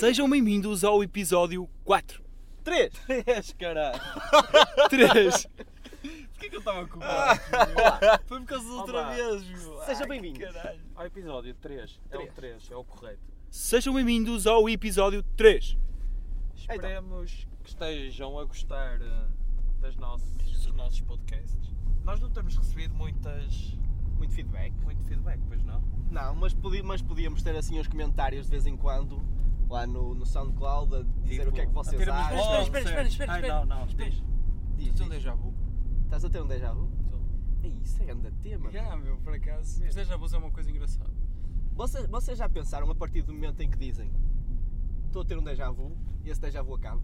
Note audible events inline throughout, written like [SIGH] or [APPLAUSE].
Sejam bem-vindos ao episódio 4. 3! 3, caralho. [LAUGHS] 3. Porquê que eu estava com o Foi por causa da outra Olá. vez, meu. Seja Ai, bem-vindo. caralho. Ao episódio 3. É o Três. 3, é o correto. Sejam bem-vindos ao episódio 3. Esperemos que estejam a gostar eh, das nossas, dos nossos podcasts. Nós não temos recebido muitas, Muito feedback. muito feedback, pois não? Não, mas, podi- mas podíamos ter assim uns comentários de vez em quando lá no, no SoundCloud a dizer Tipo, o que é que a vocês termos acham. espera, espera, certo. espera, Ai, espera. não, não, Espera. diz. É um diz. déjà vu. Estás a ter um déjà vu? Ei, isso é grande tema. Já, meu, por acaso. Os déjà vus é uma coisa engraçada. Vocês, vocês já pensaram a partir do momento em que dizem estou a ter um déjà vu e esse déjà vu acaba?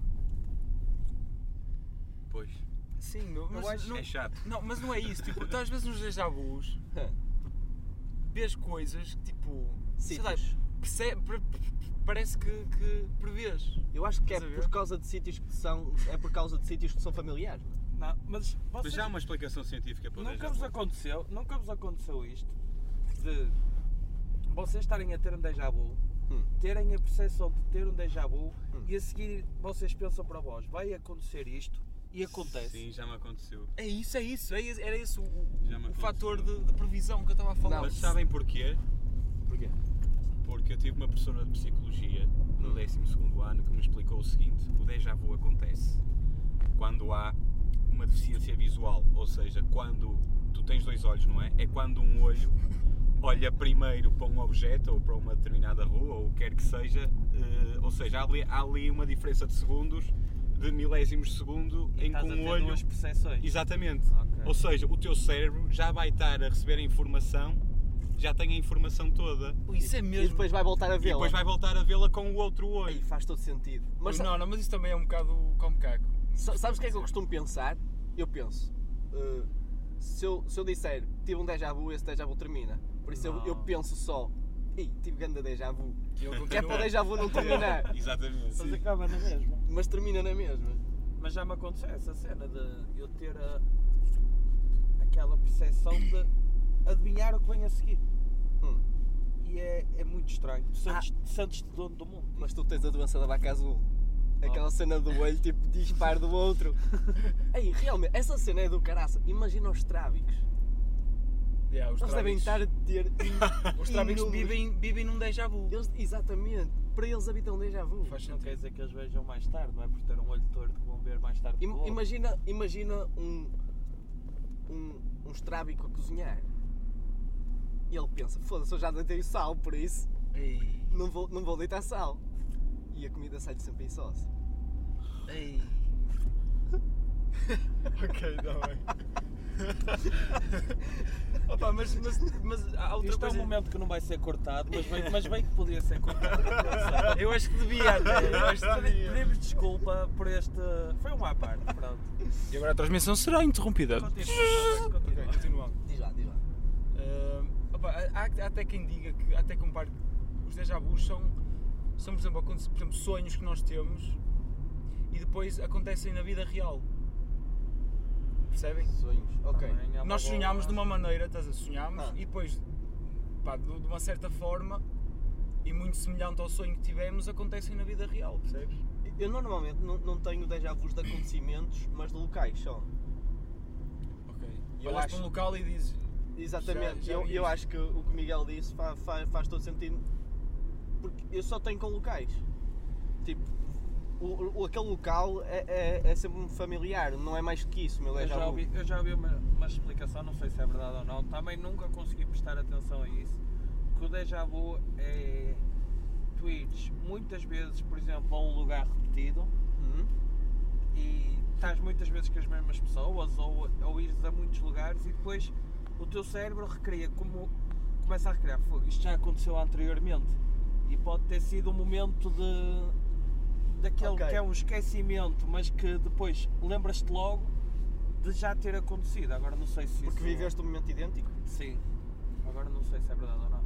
Pois, Sim, meu, mas acho não, é chato. não, mas não é isso. Tipo, tu às vezes nos déjà vus [LAUGHS] vês coisas que tipo. sei lá, Sítios. Perce- pre- pre- parece que, que prevês. Eu acho que é por causa de sítios que são. É por causa de sítios que são familiares. Não, mas Mas vocês, já há uma explicação científica para nunca vos aconteceu, nunca vos aconteceu isto de vocês estarem a ter um déjà vu, Hum. terem a percepção de ter um déjà vu Hum. e a seguir vocês pensam para vós, vai acontecer isto e acontece. Sim, já me aconteceu. É isso, é isso. É, era esse o, o- fator de, de previsão que eu estava a falar. Não, Mas sabem porquê? Porquê? Porque eu tive uma professora de Psicologia no 12º ano que me explicou o seguinte: o déjà vu acontece quando há uma deficiência visual, ou seja, quando tu tens dois olhos, não é? É quando um olho olha primeiro para um objeto ou para uma determinada rua ou o que quer que seja, eh, ou seja, há ali, há ali uma diferença de segundos, de milésimos de segundo, E em que um olho. duas percepções. Exatamente. Ok. Ou seja, o teu cérebro já vai estar a receber a informação, já tem a informação toda. Isso é E mesmo. depois vai voltar a E vê-la. depois vai voltar a vê-la com o outro Aí olho. faz todo sentido. Mas Mas não, não, mas isso também é um bocado como caco. Sa- Sabes o que é que eu costumo pensar? Eu penso, uh, se, eu, se eu disser tive um déjà vu, esse déjà vu termina. Por isso eu, eu penso só, ei, tive grande déjà vu. E Que é para déjà vu não terminar. [LAUGHS] Exatamente. Mas acaba na mesma. Mas termina na mesma. Mas já me aconteceu essa cena de eu ter a, aquela percepção de adivinhar o que vem a seguir. Hum, E é, é muito estranho. Tu sentes- Sentes-te dono do mundo. mas tu tens a doença da vaca azul. Aquela cena do olho, tipo, disparo do outro. [LAUGHS] Ei, realmente, essa cena é do caraça. Imagina os trábicos. Yeah, os Eles devem estar a ter. [LAUGHS] Os trábicos vivem, vivem num déjà vu. Eles, exatamente. Para eles habitam um déjà vu. Faz Não sentido. quer dizer que eles vejam mais tarde, não é por ter um olho torto que vão ver mais tarde. outro. imagina, imagina um, um, um estrábico a cozinhar. E ele pensa, foda-se, eu já deitei sal, por isso Ei, não vou, não vou deitar sal. E a comida sai sempre em sócio. ei. [LAUGHS] ok, está bem. [LAUGHS] Opa, mas, mas, mas há outra Isto é um coisa. momento que não vai ser cortado, mas bem, mas bem que podia ser cortado. [LAUGHS] Eu acho que devia até. Eu acho que Pedi- devia. Pedimos desculpa por este. Foi um à parte, pronto. E agora a transmissão será interrompida. Continua, continua. Ok, continuando. Diz lá, diz lá. Ah, opa, há, há até quem diga que, até compare os déjà vus são, são por, exemplo, por exemplo, sonhos que nós temos e depois acontecem na vida real. Percebem? Sonhos. Ok. Também é Nós boa- sonhámos de uma maneira, estás a sonhámos Ah. e depois, pá, de, de uma certa forma e muito semelhante ao sonho que tivemos, acontecem na vida real, percebes? Eu normalmente não, não tenho déjà vus de acontecimentos, mas de locais só. Ok. Eu Olhas acho- para um local e dizes. Exatamente. Já- já eu, eu acho que o que o Miguel disse fa- fa- faz todo sentido. Porque eu só tenho com locais. Tipo, o, o- aquele local é, é, é sempre familiar, não é mais que isso, meu Eu déjà já vu. ouvi, eu já ouvi uma, uma explicação, não sei se é verdade ou não, também nunca consegui prestar atenção a isso, que o déjà vu é ires muitas vezes, por exemplo, a um lugar repetido Uhum. e estás muitas vezes com as mesmas pessoas ou, ou ires a muitos lugares e depois o teu cérebro recria como começa a recriar fogo, isto já aconteceu anteriormente e pode ter sido um momento de daquele Ok. que é um esquecimento, mas que depois lembras-te logo de já ter acontecido. Agora não sei se Porque isso... viveste um momento idêntico. Sim. Agora não sei se é verdade ou não.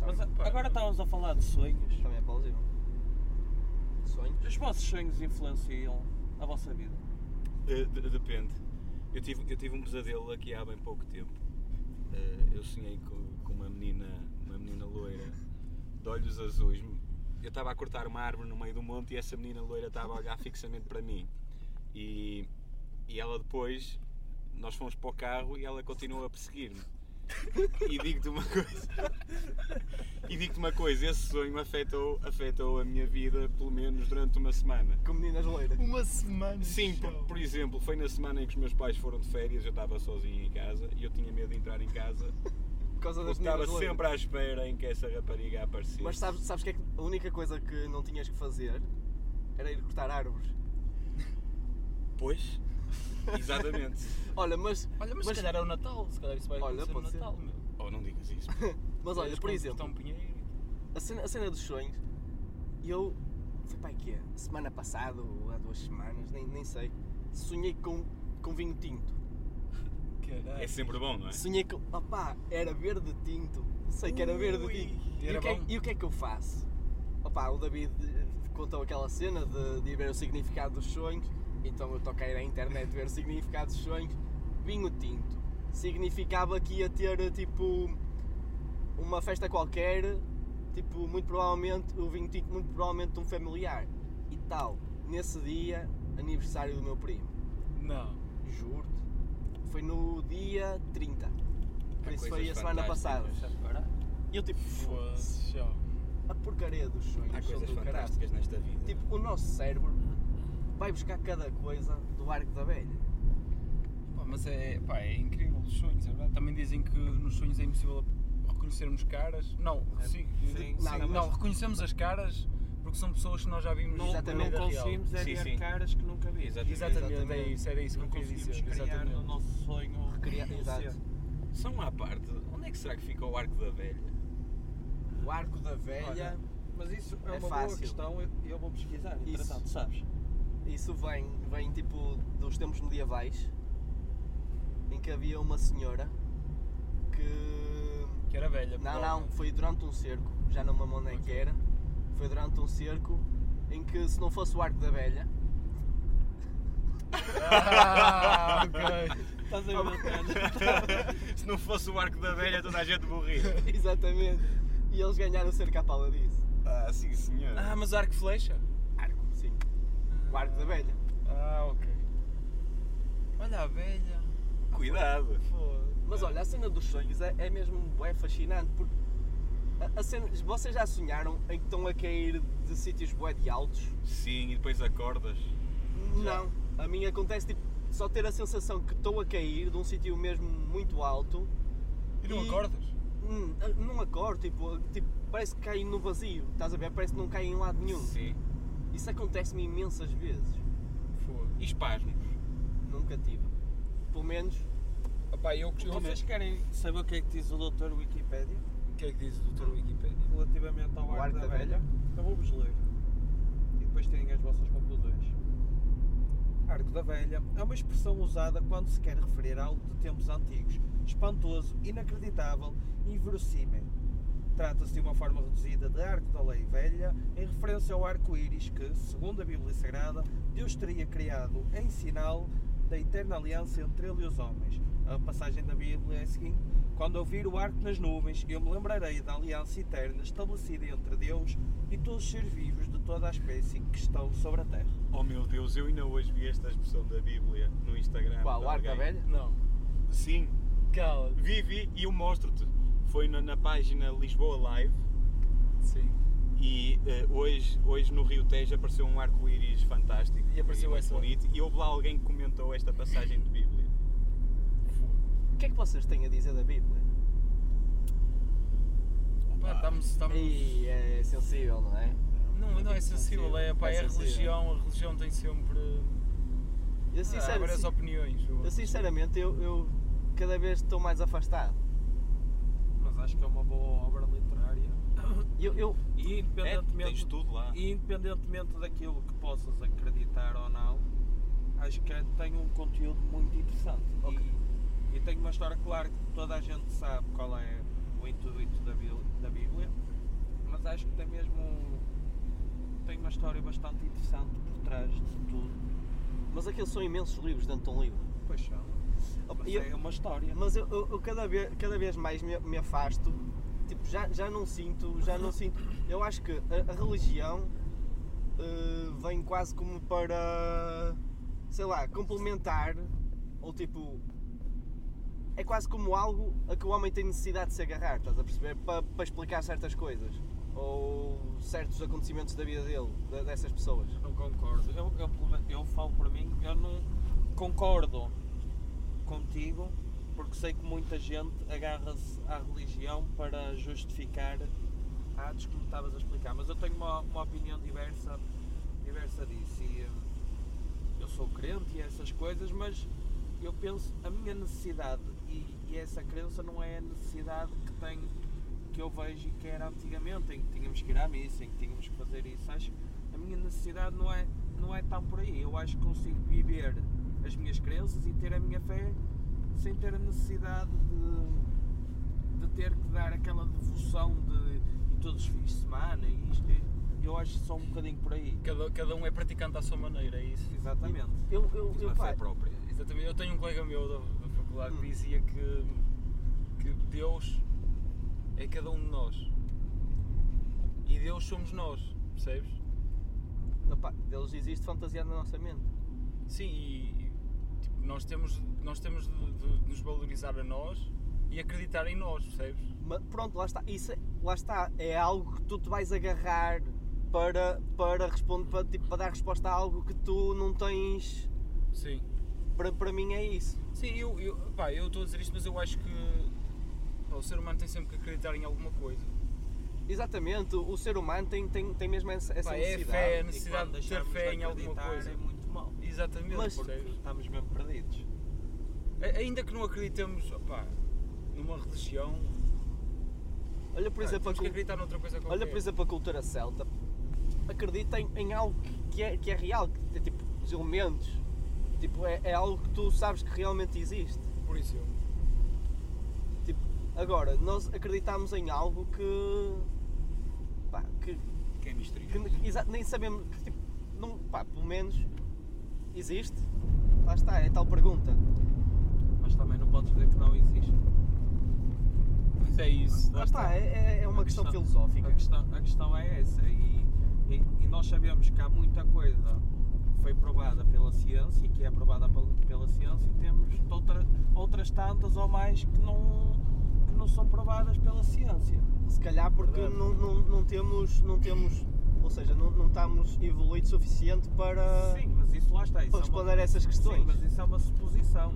Mas Tá a- bem, agora estávamos a falar de sonhos. Também é plausível. Sonhos? Os vossos sonhos influenciam a vossa vida? De- depende. Eu tive, eu tive um pesadelo aqui há bem pouco tempo. Eh, eu sonhei com, com uma menina, uma menina loira, de olhos azuis, eu estava a cortar uma árvore no meio do monte e essa menina loira estava a olhar [LAUGHS] fixamente para mim. E, e ela depois, nós fomos para o carro e ela continuou a perseguir-me. E digo-te uma coisa. E digo-te uma coisa, esse sonho afetou, afetou a minha vida pelo menos durante uma semana. Com meninas loiras. Uma semana. Sim, por, por exemplo, foi na semana em que os meus pais foram de férias, eu estava sozinho em casa e eu tinha medo de entrar em casa. [LAUGHS] Por causa Eu das estava loiras. sempre à espera em que essa rapariga aparecesse. Mas sabes, sabes que é que a única coisa que não tinhas que fazer era ir cortar árvores. Pois, [LAUGHS] exatamente. Olha, mas, Olha, mas, Mas- se calhar é o Natal. Se calhar isso vai Olha, acontecer no ser. Natal, meu. Oh, não digas isso. [LAUGHS] mas olha, por exemplo, pinheiro. a cena, a cena dos sonhos, eu, foi para quê? Semana passada ou há duas semanas, nem, nem sei, sonhei com, com vinho tinto. [LAUGHS] Caralho. É sempre bom, não é? Sonhei com. Opá, era verde tinto. Sei que era verde Ui, tinto. e E, era o que é, e o que é que eu faço? Opá, o David contou aquela cena de, de ver o significado dos sonhos, então eu toquei na internet ver o significado dos sonhos. Vinho tinto. Significava que ia ter tipo uma festa qualquer, tipo, muito provavelmente o vinho tinto, muito provavelmente de um familiar. E tal, nesse dia, aniversário do meu primo. Não. Juro-te. Foi no dia 30. Por isso foi a semana passada. E eu tipo, Foda-se, a porcaria dos sonhos Há coisas fantásticas nesta vida. Tipo, o nosso cérebro vai buscar cada coisa do arco da velha. Pá, mas é, pá, é incrível os sonhos, é verdade. Também dizem que nos sonhos é impossível reconhecermos caras. Não, É, sim, sim, não, sim, não, mas- reconhecemos as caras porque são pessoas que nós já vimos Não, Exatamente. não conseguimos é ver caras que nunca vimos. Exatamente. Exatamente, é Exatamente. isso, era isso que Não eu queria conseguimos dizer. criar Exatamente. no nosso sonho Recriar- exato. uma à parte, onde é que será que fica o arco da velha? O arco da velha, Olha, Mas isso é, É uma fácil. boa questão, eu, eu vou pesquisar, Isso. entretanto, sabes? Isso vem, vem tipo dos tempos medievais, em que havia uma senhora que. Que era velha. Não, não, foi durante um cerco, já não me lembro onde é que era. Foi durante um cerco em que se não fosse o arco da velha, Ah, ok. [LAUGHS] Estás a ver, [LAUGHS] Se não fosse o arco da velha, toda a gente morria. [LAUGHS] exatamente, e eles ganharam o cerco à pala disso. Ah, sim senhor. Ah, mas arco flecha? Arco, sim. O arco da velha. Ah, ok. Olha a velha. Cuidado. Foda. Mas olha, a cena dos sonhos é, é mesmo é fascinante porque a, a cena, vocês já sonharam em que estão a cair de sítios bué de altos? Sim, e depois acordas. Não. A mim acontece tipo só ter a sensação que estou a cair de um sítio mesmo muito alto. E não E- acordas? Hum, não acordo, tipo, tipo, parece que cai no vazio, estás a ver? Parece que não cai em lado nenhum. Sim. Isso acontece-me imensas vezes. E espasmos. Nunca tive. Pelo menos, Opá, eu, eu, Vocês querem saber o que é que diz o doutor Wikipédia O que é que diz o Dr. Wikipedia? relativamente ao arco da velha? Eu vou-vos ler. E depois tirem as vossas conclusões. Arco da velha é uma expressão usada quando se quer referir a algo de tempos antigos, espantoso, inacreditável e inverossímil. Trata-se de uma forma reduzida de arco da lei velha, em referência ao arco-íris que, segundo a Bíblia Sagrada, Deus teria criado em sinal da eterna aliança entre ele e os homens. A passagem da Bíblia é a seguinte: Quando eu vir o arco nas nuvens, eu me lembrarei da aliança eterna estabelecida entre Deus e todos os seres vivos de toda a espécie que estão sobre a terra. Oh meu Deus, eu ainda hoje vi esta expressão da Bíblia no Instagram. qual? O arco da velha? Não. Sim, Cala. vi, vi e eu mostro-te. Foi na, na página Lisboa Live Sim. e eh, hoje, hoje no Rio Tejo apareceu um arco-íris fantástico. E apareceu muito essa. bonito. E houve lá alguém que comentou esta passagem de Bíblia. O que é que vocês têm a dizer da Bíblia? Opa, estamos. estamos... E é sensível, não é? Não, não é sensível, é, pá, É é a religião, a religião tem sempre. Eu, sincero, várias opiniões. eu sinceramente, eu, eu cada vez estou mais afastado. Acho que é uma boa obra literária. [COUGHS] Eu, eu, E É, independentemente, tudo lá. e independentemente daquilo que possas acreditar ou não, acho que tem um conteúdo muito interessante. Ok. E, e tem uma história, claro que toda a gente sabe qual é o intuito da Bíblia, da Bíblia mas acho que tem mesmo um- tem uma história bastante interessante por trás de tudo. mas aqueles são imensos livros dentro de um livro. Pois são. Mas Eu- é uma história. Mas eu, eu- eu cada, vez, cada vez mais me, me afasto, tipo, já, já não sinto, já não sinto. Eu acho que a, a religião eh, vem quase como para, sei lá, complementar ou tipo. É quase como algo a que o homem tem necessidade de se agarrar, estás a perceber? Para, para explicar certas coisas ou certos acontecimentos da vida dele, de- dessas pessoas. Não concordo. Eu, eu, eu falo por mim, eu não concordo contigo porque sei que muita gente agarra-se à religião para justificar atos como estavas a explicar, mas eu tenho uma, uma opinião diversa, diversa disso e hum, eu sou crente e essas coisas, mas eu penso a minha necessidade e, e essa crença não é a necessidade que tenho que eu vejo e que era antigamente, em que tínhamos que ir à missa, em que tínhamos que fazer isso. Acho a minha necessidade não é, não é tão por aí. Eu acho que consigo viver as minhas crenças e ter a minha fé sem ter a necessidade de, de ter que dar aquela devoção de todos os fins de semana e isto. Eu acho que só um bocadinho por aí. Cada, cada um é praticante à sua maneira, é isso. Exatamente. Eu, eu, eu, uma pá, fé própria. Exatamente. Eu tenho um colega meu da, da faculdade que Hum. dizia que, que Deus é cada um de nós. E Deus somos nós, percebes? opá, Deus existe fantasiado na nossa mente. Sim, e nós temos, nós temos de, de- de nos valorizar a nós e acreditar em nós, percebes? Mas pronto, lá está. Isso, é- lá está. É algo que tu te vais agarrar para, para, responder, para, tipo, para dar resposta a algo que tu não tens. Sim. Para, para mim é isso. Sim, eu, eu, pá, eu estou a dizer isto, mas eu acho que pá, o ser humano tem sempre que acreditar em alguma coisa. Exatamente, o, ser humano tem, tem, tem mesmo essa, essa Pá, é necessidade. fé, a necessidade de ter fé de em alguma coisa. É. Exatamente, Mas-? Estamos mesmo perdidos. Ainda que não acreditemos opá, numa religião, Olha, por pá, exemplo, a cul- olha, por exemplo, a cultura celta. Acredita em, em algo que é, que é real, que é tipo os elementos. Tipo, é, é algo que tu sabes que realmente existe. Por isso. Tipo, agora, nós acreditamos em algo que. pá, que, Que é misterioso. que nem sabemos. Que, tipo, não, pá, pelo menos existe. Lá está, é tal pergunta. Mas também não podes dizer que não existe. Mas é isso. Lá está, é, é- é uma questão questão- filosófica. A questão, a questão é essa e, e, e nós sabemos que há muita coisa que foi provada pela ciência e que é aprovada pel- pela ciência e temos outra, outras tantas ou mais que não, que não são provadas pela ciência. Se calhar porque não, não, não temos. Não temos ou seja, não, não estamos evoluídos o suficiente para. Sim, mas isso lá está. Isso para é uma- responder a essas questões. Sim, mas isso é uma suposição.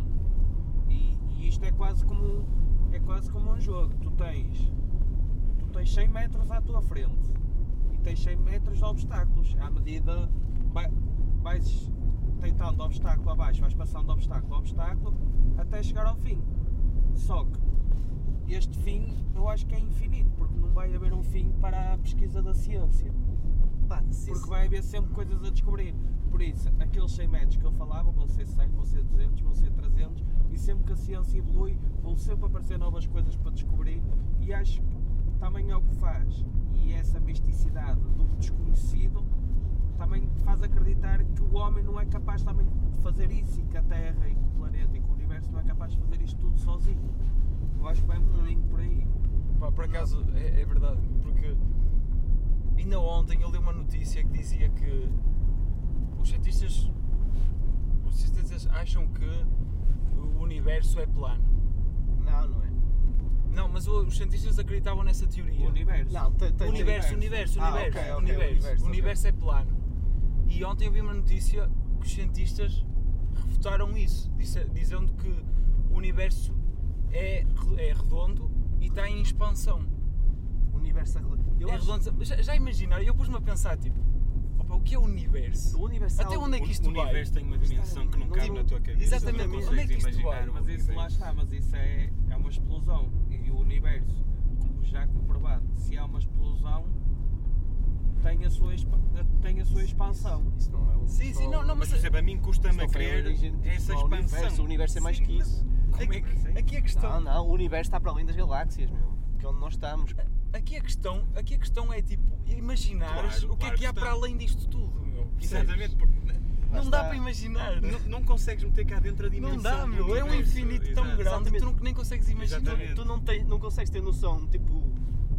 E, e isto é quase como é quase como um jogo. Tu tens tu tens 100 metros à tua frente e tens 100 metros de obstáculos. À medida vai, vais tentando obstáculo abaixo, vais passando de obstáculo a obstáculo até chegar ao fim. Só que este fim eu acho que é infinito, porque não vai haver um fim para a pesquisa da ciência Pá, porque vai haver sempre coisas a descobrir. Por isso, aqueles 100 metros que eu falava vão ser 100, vão ser 200, vão ser 300 e sempre que a ciência evolui vão sempre aparecer novas coisas para descobrir e acho que também é o que faz. E essa misticidade do desconhecido também faz acreditar que o homem não é capaz também de fazer isso e que a Terra e que o planeta e que o universo não é capaz de fazer isto tudo sozinho. Eu acho que vai um bocadinho por aí. Pá, por acaso é, é verdade, porque ainda ontem eu li uma notícia que dizia que os cientistas, os cientistas acham que o universo é plano. Não, não é. Não, mas os cientistas acreditavam nessa teoria. O universo. Não, tem, tem, universo, tem- universo, Ah, universo, ok, ok, universo. universo, universo é plano. E ontem eu vi uma notícia que os cientistas refutaram isso, dizendo que o universo é, é redondo e está em expansão. O universo é. Eu é acho- redondo. Já, já imaginaram? Eu pus-me a pensar, tipo, opa, o que é o universo? O universo é Até algo- onde é que isto o vai? universo tem uma dimensão que não cabe na tua cabeça. Exatamente, não onde é que isto imaginar vai? o Mas isso lá está, mas isso é, é uma explosão. E o universo, como já comprovado, se há uma explosão, tem a sua, expa- tem a sua expansão. Isso não é um. Sim, sim, não, não, Mas, mas por exemplo, a mim custa-me a crer essa é o expansão. universo. O universo é mais Sim, que isso. como é que, Sim. aqui a questão, Não, não, o universo está para além das galáxias, meu. Que é onde nós estamos. Aqui a questão, aqui a questão é tipo, imaginares Claro, o que é claro que há para além disto tudo, meu. Exatamente, porque Não dá para imaginar. não, não consegues meter cá dentro a dimensão. Não dá, meu. É um infinito tão Exato. grande que tu não, nem consegues imaginar. Exatamente. Tu não, tens, não consegues ter noção, tipo,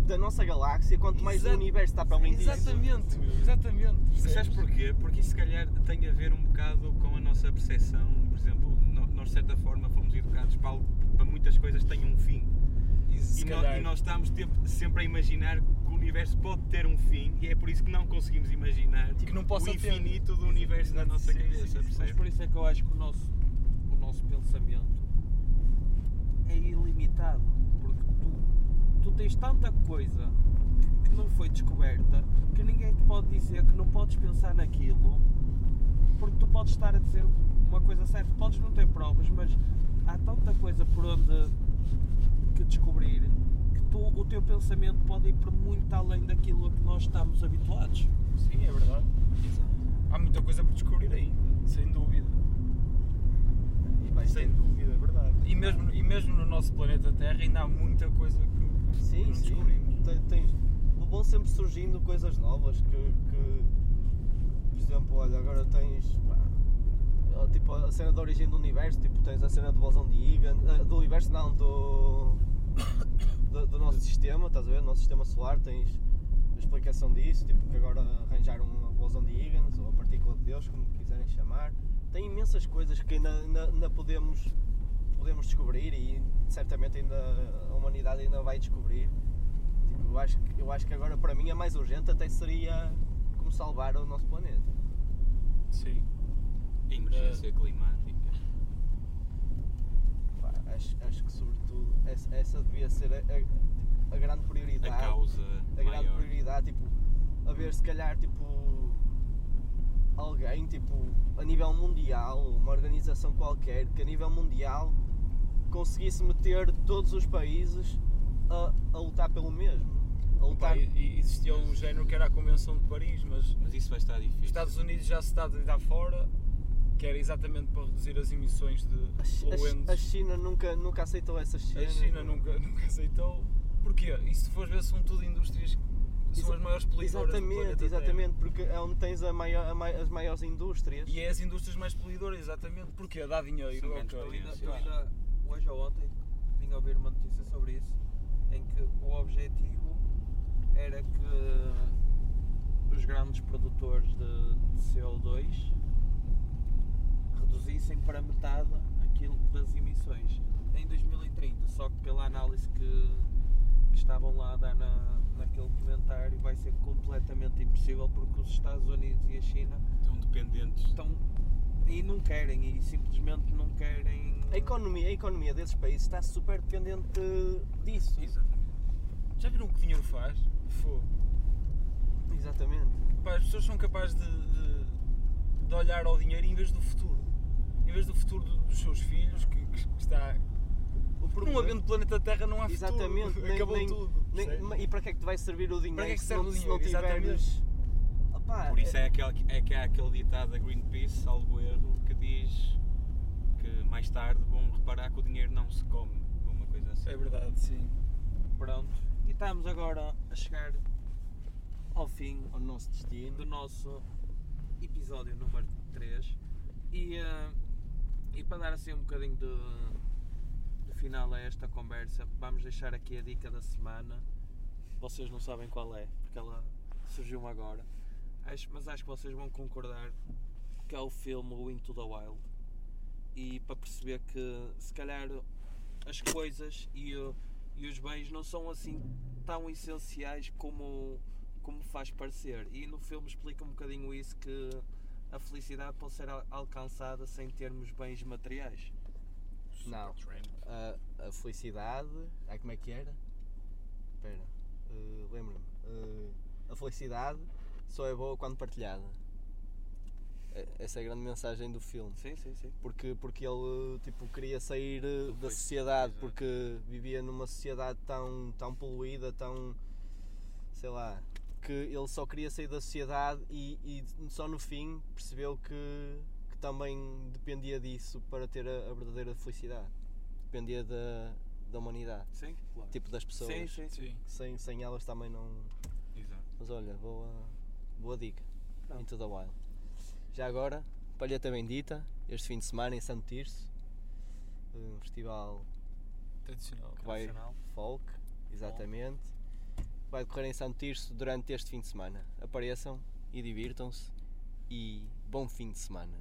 da nossa galáxia, quanto mais Exato. universo está para além disso. Exatamente, meu, exatamente. Sabes percebes? porquê? Porque isso se calhar tem a ver um bocado com a nossa percepção. Por exemplo, nós de certa forma fomos educados para, algo- para muitas coisas que tenham um fim. E se E, e nós estamos sempre a imaginar que o universo pode ter um fim e é por isso que não conseguimos imaginar Que não possa o ter. infinito do universo na Exato, nossa sim, cabeça, sim? Mas por isso é que eu acho que o nosso, o nosso pensamento é ilimitado. Porque tu, tu tens tanta coisa que não foi descoberta que ninguém te pode dizer que não podes pensar naquilo porque tu podes estar a dizer uma coisa certa. Podes não ter provas, mas há tanta coisa por onde que descobrir que tu, o teu pensamento pode ir por muito além daquilo a que nós estamos habituados. Sim, é verdade. Há muita coisa por descobrir aí, sem dúvida. E Sem dúvida, é verdade. E mesmo, e mesmo no nosso planeta Terra ainda há muita coisa que, Sim, não sim. descobrimos. Tem- Tens, vão sempre surgindo coisas novas que, que, por exemplo, olha, agora tens pá, tipo, a cena da origem do universo, tipo, tens a cena do bosão de Higgins, ah, do universo não, do, do, do nosso sistema, estás a ver? Do nosso sistema solar tens a explicação disso, tipo, que agora arranjaram o bosão de Higgins, ou a partícula de Deus, como quiserem chamar. Tem imensas coisas que ainda, ainda, ainda podemos, podemos descobrir e certamente ainda a humanidade ainda vai descobrir. Tipo, eu, acho que, eu acho que agora para mim a mais urgente até seria como salvar o nosso planeta. Sim. Emergência climática. Acho, acho que sobretudo essa, essa devia ser a, a- a grande prioridade. A causa a grande maior. prioridade, tipo, a ver se calhar tipo alguém tipo a nível mundial, uma organização qualquer que a nível mundial conseguisse meter todos os países a, a lutar pelo mesmo. A lutar Pá, e existia um género que era a Convenção de Paris, mas Mas isso vai estar os difícil. Estados Unidos já se está a deitar fora, que era exatamente para reduzir as emissões de a, Chi- a poluentes. a China nunca, nunca aceitou essas A cenas. China meu. nunca, nunca aceitou. Porquê? E se fores ver, são tudo indústrias que são Exa- as maiores poluidoras do Exatamente, exatamente, porque é onde tens a maior- a mai- as maiores indústrias. E é as indústrias mais poluidoras, exatamente. Porquê? Dá dinheiro. São ok. grandes Eu ainda, eu ainda, hoje ou ontem, vim a ouvir uma notícia sobre isso, em que o objetivo era que os grandes produtores de, de CO2 reduzissem para metade aquilo das emissões em 2030. Só que pela análise que, que estavam lá a dar na, naquele comentário vai ser completamente impossível porque os Estados Unidos e a China Estão dependentes. estão e não querem e simplesmente não querem A economia, a economia desses países está super dependente disso. Exatamente. Já viram o que o dinheiro faz? Fogo. Exatamente. Pá, as pessoas são capazes de, de- de olhar ao dinheiro em vez do futuro. Em vez do futuro do- dos seus filhos, que, que está. O Porque não havendo planeta Terra não há Exatamente, futuro. nem- Acabou nem- tudo. nem- e para que é que te vai servir o dinheiro Para que é que se serve não, o se não dinheiro? tiveres. Opá, Por isso é, aquele, é que há aquele ditado da Greenpeace, salvo erro, que diz que mais tarde vão reparar que o dinheiro não se come. ou Uma coisa assim. É verdade, sim. Pronto. E estamos agora a chegar ao fim o nosso destino. do nosso episódio número 3 e, eh, e para dar assim um bocadinho de, de final a esta conversa, vamos deixar aqui a dica da semana. Vocês não sabem qual é, porque ela surgiu agora. Acho- mas acho que vocês vão concordar que é o filme Into the Wild. E para perceber que se calhar as coisas e, e os bens não são assim tão essenciais como, como faz parecer. E no filme explica um bocadinho isso que a felicidade pode ser al- alcançada sem termos bens materiais. Não. A, a felicidade. Ai, como é que era? Espera. eh, Lembra-me. Eh, a felicidade só é boa quando partilhada. Essa é a grande mensagem do filme. Sim, sim, sim. porque, porque ele tipo, queria sair eh, da foi- sociedade, porque vivia numa sociedade tão, tão poluída, tão sei lá, que ele só queria sair da sociedade e, e só no fim percebeu que, que também dependia disso para ter a, a verdadeira felicidade. Dependia da, da humanidade, Sim, claro. tipo das pessoas. sim, sim, sim. Sem, sem elas também não. Exato. Mas olha, boa, boa dica. Pronto. Into the Wild. Já agora, palheta bendita, este fim de semana em Santo Tirso, um festival Tradicional. que vai Tradicional. folk, exatamente. Vai decorrer em Santo Tirso durante este fim de semana. Apareçam e divirtam-se e bom fim de semana.